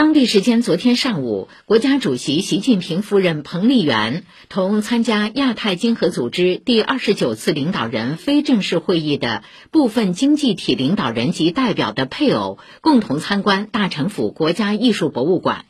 当地时间昨天上午国家主席习近平夫人彭丽媛同参加亚太经合组织第二十九次领导人非正式会议的部分经济体领导人及代表的配偶共同参观大城府国家艺术博物馆。